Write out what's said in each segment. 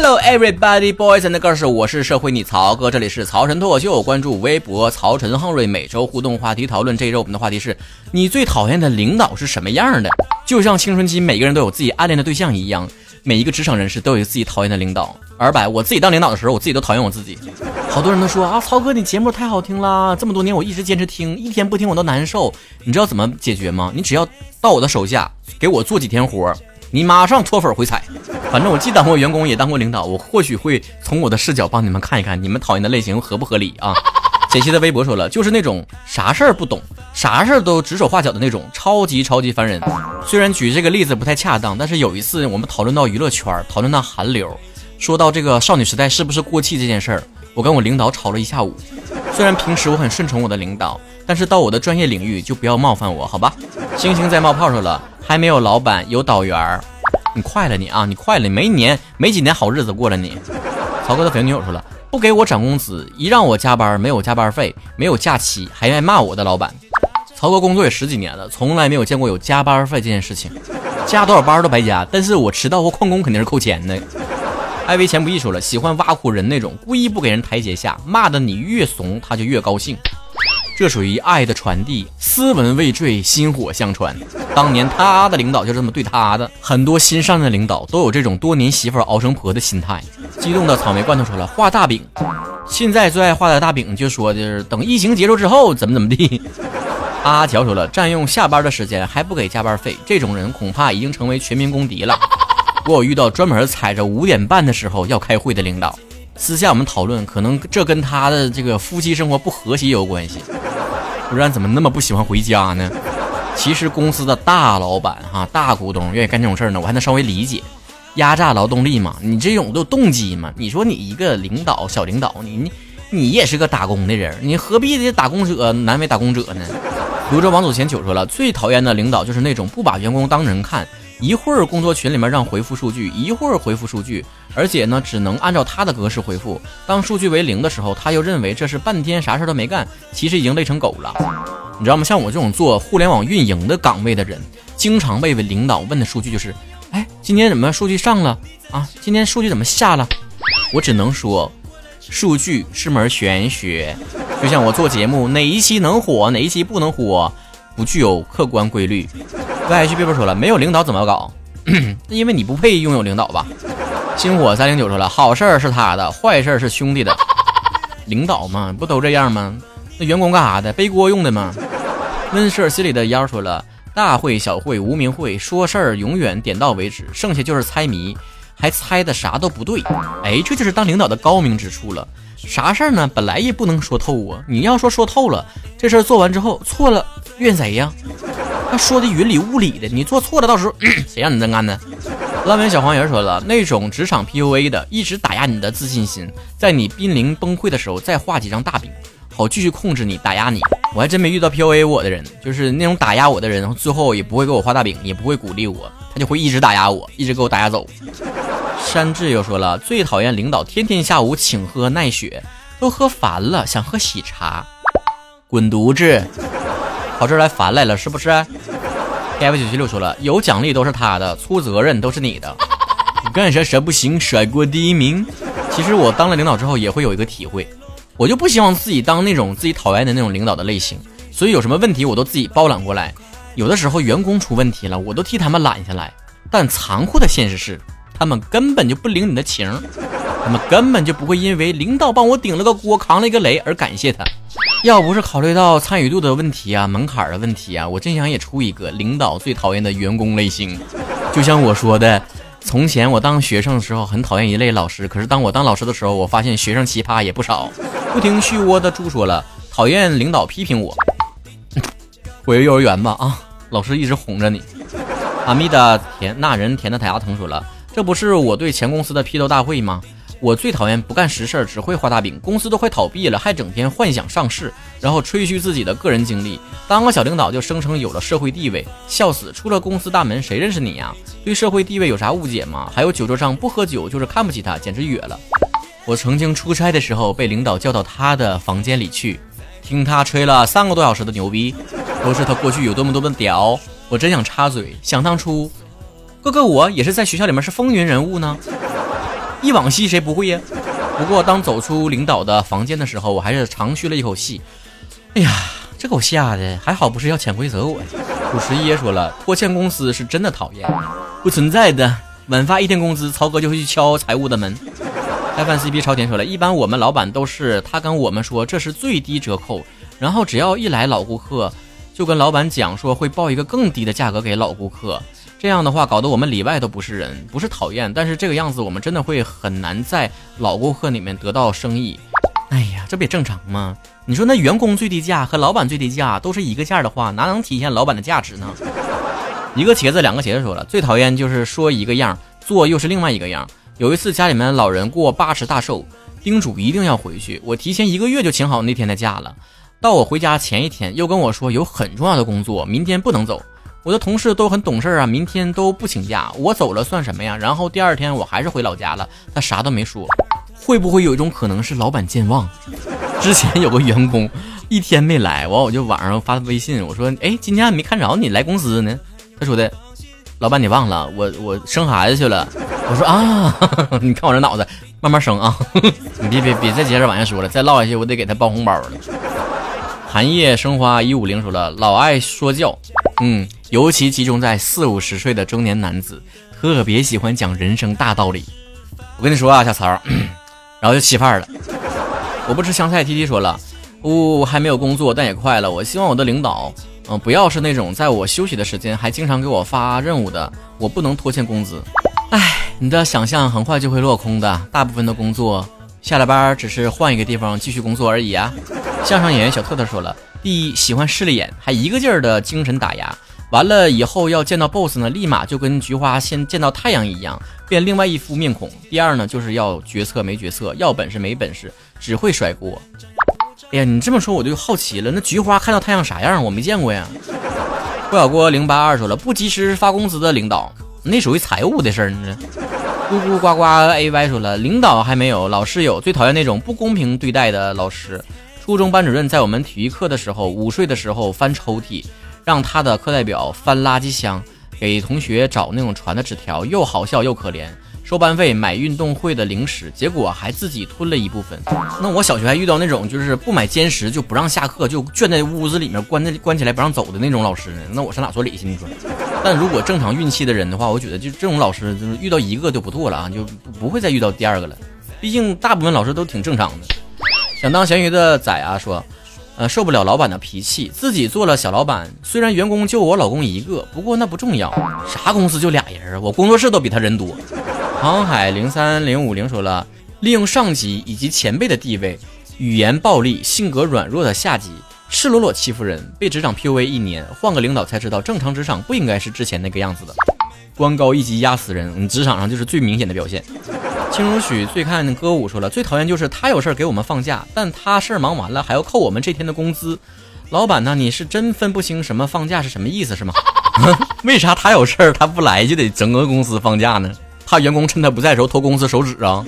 Hello everybody, boys and girls，我是社会你曹哥，这里是曹晨脱口秀，关注微博曹晨亨瑞，每周互动话题讨论。这一周我们的话题是你最讨厌的领导是什么样的？就像青春期每个人都有自己暗恋的对象一样，每一个职场人士都有自己讨厌的领导。二百，我自己当领导的时候，我自己都讨厌我自己。好多人都说啊，曹哥你节目太好听了，这么多年我一直坚持听，一天不听我都难受。你知道怎么解决吗？你只要到我的手下，给我做几天活。你马上脱粉回踩，反正我既当过员工也当过领导，我或许会从我的视角帮你们看一看，你们讨厌的类型合不合理啊？解析的微博说了，就是那种啥事儿不懂，啥事儿都指手画脚的那种，超级超级烦人。虽然举这个例子不太恰当，但是有一次我们讨论到娱乐圈，讨论到韩流，说到这个少女时代是不是过气这件事儿，我跟我领导吵了一下午。虽然平时我很顺从我的领导，但是到我的专业领域就不要冒犯我，好吧？星星在冒泡说了。还没有老板，有导员儿，你快了你啊，你快了，没年没几年好日子过了你。曹哥的粉丝女友说了，不给我涨工资，一让我加班没有加班费，没有假期，还爱骂我的老板。曹哥工作也十几年了，从来没有见过有加班费这件事情，加多少班都白加。但是我迟到或旷工肯定是扣钱的。艾维钱不易说了，喜欢挖苦人那种，故意不给人台阶下，骂的你越怂他就越高兴。这属于爱的传递，斯文未坠，薪火相传。当年他的领导就这么对他的，很多新上任的领导都有这种多年媳妇熬成婆的心态。激动的草莓罐头说了，画大饼，现在最爱画的大饼就说的是等疫情结束之后怎么怎么地。阿乔说了，占用下班的时间还不给加班费，这种人恐怕已经成为全民公敌了。我遇到专门踩着五点半的时候要开会的领导，私下我们讨论，可能这跟他的这个夫妻生活不和谐有关系。不然怎么那么不喜欢回家呢？其实公司的大老板哈，大股东愿意干这种事儿呢，我还能稍微理解，压榨劳动力嘛，你这种都有动机嘛？你说你一个领导小领导，你你你也是个打工的人，你何必的打工者难为打工者呢？泸州王祖贤九说了，最讨厌的领导就是那种不把员工当人看。一会儿工作群里面让回复数据，一会儿回复数据，而且呢只能按照他的格式回复。当数据为零的时候，他又认为这是半天啥事都没干，其实已经累成狗了。你知道吗？像我这种做互联网运营的岗位的人，经常被领导问的数据就是：哎，今天怎么数据上了啊？今天数据怎么下了？我只能说，数据是门玄学。就像我做节目，哪一期能火，哪一期不能火，不具有客观规律。Y H 别说了，没有领导怎么搞？因为你不配拥有领导吧？星火三零九说了，好事儿是他的，坏事儿是兄弟的。领导嘛，不都这样吗？那员工干啥的？背锅用的吗？温舍心里的妖说了，大会小会无名会，说事儿永远点到为止，剩下就是猜谜，还猜的啥都不对。哎，这就是当领导的高明之处了。啥事儿呢？本来也不能说透啊。你要说说透了，这事儿做完之后错了，怨谁呀？他说的云里雾里的，你做错了，到时候 谁让你这干呢？烂尾小黄人说了，那种职场 PUA 的，一直打压你的自信心，在你濒临崩溃的时候，再画几张大饼，好继续控制你，打压你。我还真没遇到 PUA 我的人，就是那种打压我的人，最后也不会给我画大饼，也不会鼓励我，他就会一直打压我，一直给我打压走。山治又说了，最讨厌领导天天下午请喝奈雪，都喝烦了，想喝喜茶，滚犊子！跑这儿来烦来了是不是？F 九七六说了，有奖励都是他的，出责任都是你的。你干啥啥不行，甩锅第一名。其实我当了领导之后也会有一个体会，我就不希望自己当那种自己讨厌的那种领导的类型，所以有什么问题我都自己包揽过来。有的时候员工出问题了，我都替他们揽下来。但残酷的现实是，他们根本就不领你的情，他们根本就不会因为领导帮我顶了个锅，扛了一个雷而感谢他。要不是考虑到参与度的问题啊，门槛的问题啊，我真想也出一个领导最讨厌的员工类型。就像我说的，从前我当学生的时候很讨厌一类老师，可是当我当老师的时候，我发现学生奇葩也不少。不听虚窝的猪说了，讨厌领导批评我，回幼儿园吧啊！老师一直哄着你。阿弥达甜那人甜的太牙疼说了，这不是我对前公司的批斗大会吗？我最讨厌不干实事儿，只会画大饼。公司都快倒闭了，还整天幻想上市，然后吹嘘自己的个人经历。当个小领导就声称有了社会地位，笑死！出了公司大门，谁认识你呀？对社会地位有啥误解吗？还有酒桌上不喝酒就是看不起他，简直哕了。我曾经出差的时候被领导叫到他的房间里去，听他吹了三个多小时的牛逼，都是他过去有多么多么屌。我真想插嘴，想当初，哥哥我也是在学校里面是风云人物呢。一往昔谁不会呀？不过当走出领导的房间的时候，我还是长吁了一口气。哎呀，这给我吓的，还好不是要潜规则我。五十一说了，拖欠公司是真的讨厌，不存在的。晚发一天工资，曹哥就会去敲财务的门。开饭 CP 朝天说了一般我们老板都是他跟我们说这是最低折扣，然后只要一来老顾客，就跟老板讲说会报一个更低的价格给老顾客。这样的话搞得我们里外都不是人，不是讨厌，但是这个样子我们真的会很难在老顾客里面得到生意。哎呀，这不也正常吗？你说那员工最低价和老板最低价都是一个价的话，哪能体现老板的价值呢？一个茄子两个茄子说了，最讨厌就是说一个样，做又是另外一个样。有一次家里面老人过八十大寿，叮嘱一定要回去。我提前一个月就请好那天的假了，到我回家前一天又跟我说有很重要的工作，明天不能走。我的同事都很懂事啊，明天都不请假，我走了算什么呀？然后第二天我还是回老家了，他啥都没说。会不会有一种可能是老板健忘？之前有个员工一天没来，完我就晚上发微信，我说：“哎，今天还没看着你来公司呢。”他说的：“老板你忘了我我生孩子去了。”我说啊，你看我这脑子，慢慢生啊！你别别别再接着往下说了，再唠下去我得给他包红包了。寒夜生花一五零说了，老爱说教，嗯，尤其集中在四五十岁的中年男子，特别喜欢讲人生大道理。我跟你说啊，小曹，然后就起范儿了。我不吃香菜，T T 说了，我还没有工作，但也快了。我希望我的领导，嗯，不要是那种在我休息的时间还经常给我发任务的，我不能拖欠工资。唉。你的想象很快就会落空的，大部分的工作下了班只是换一个地方继续工作而已啊。相声演员小特特说了：第一，喜欢势利眼，还一个劲儿的精神打压，完了以后要见到 boss 呢，立马就跟菊花先见到太阳一样，变另外一副面孔。第二呢，就是要决策没决策，要本事没本事，只会甩锅。哎呀，你这么说我就好奇了，那菊花看到太阳啥样？我没见过呀。郭小郭零八二说了：不及时发工资的领导。那属于财务的事儿呢。咕咕呱呱 A Y 说了，领导还没有，老师有。最讨厌那种不公平对待的老师。初中班主任在我们体育课的时候，午睡的时候翻抽屉，让他的课代表翻垃圾箱，给同学找那种传的纸条，又好笑又可怜。收班费买运动会的零食，结果还自己吞了一部分。那我小学还遇到那种就是不买兼食就不让下课，就圈在屋子里面关在关起来不让走的那种老师呢。那我上哪说理去？你说？但如果正常运气的人的话，我觉得就这种老师就是遇到一个就不错了啊，就不会再遇到第二个了。毕竟大部分老师都挺正常的。想当咸鱼的仔啊说。呃，受不了老板的脾气，自己做了小老板。虽然员工就我老公一个，不过那不重要。啥公司就俩人我工作室都比他人多。航海零三零五零说了，利用上级以及前辈的地位，语言暴力、性格软弱的下级，赤裸裸欺负人，被职场 PUA 一年，换个领导才知道，正常职场不应该是之前那个样子的。官高一级压死人，你职场上就是最明显的表现。青如许最看歌舞说了，最讨厌就是他有事儿给我们放假，但他事儿忙完了还要扣我们这天的工资。老板呢？你是真分不清什么放假是什么意思是吗？为啥他有事儿他不来就得整个公司放假呢？怕员工趁他不在时候偷公司手指啊？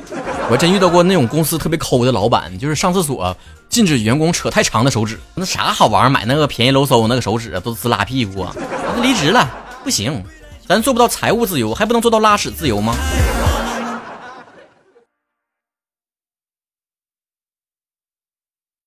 我真遇到过那种公司特别抠的老板，就是上厕所禁止员工扯太长的手指。那啥好玩儿？买那个便宜搂搜那个手指都滋拉屁股啊？离职了不行。咱做不到财务自由，还不能做到拉屎自由吗？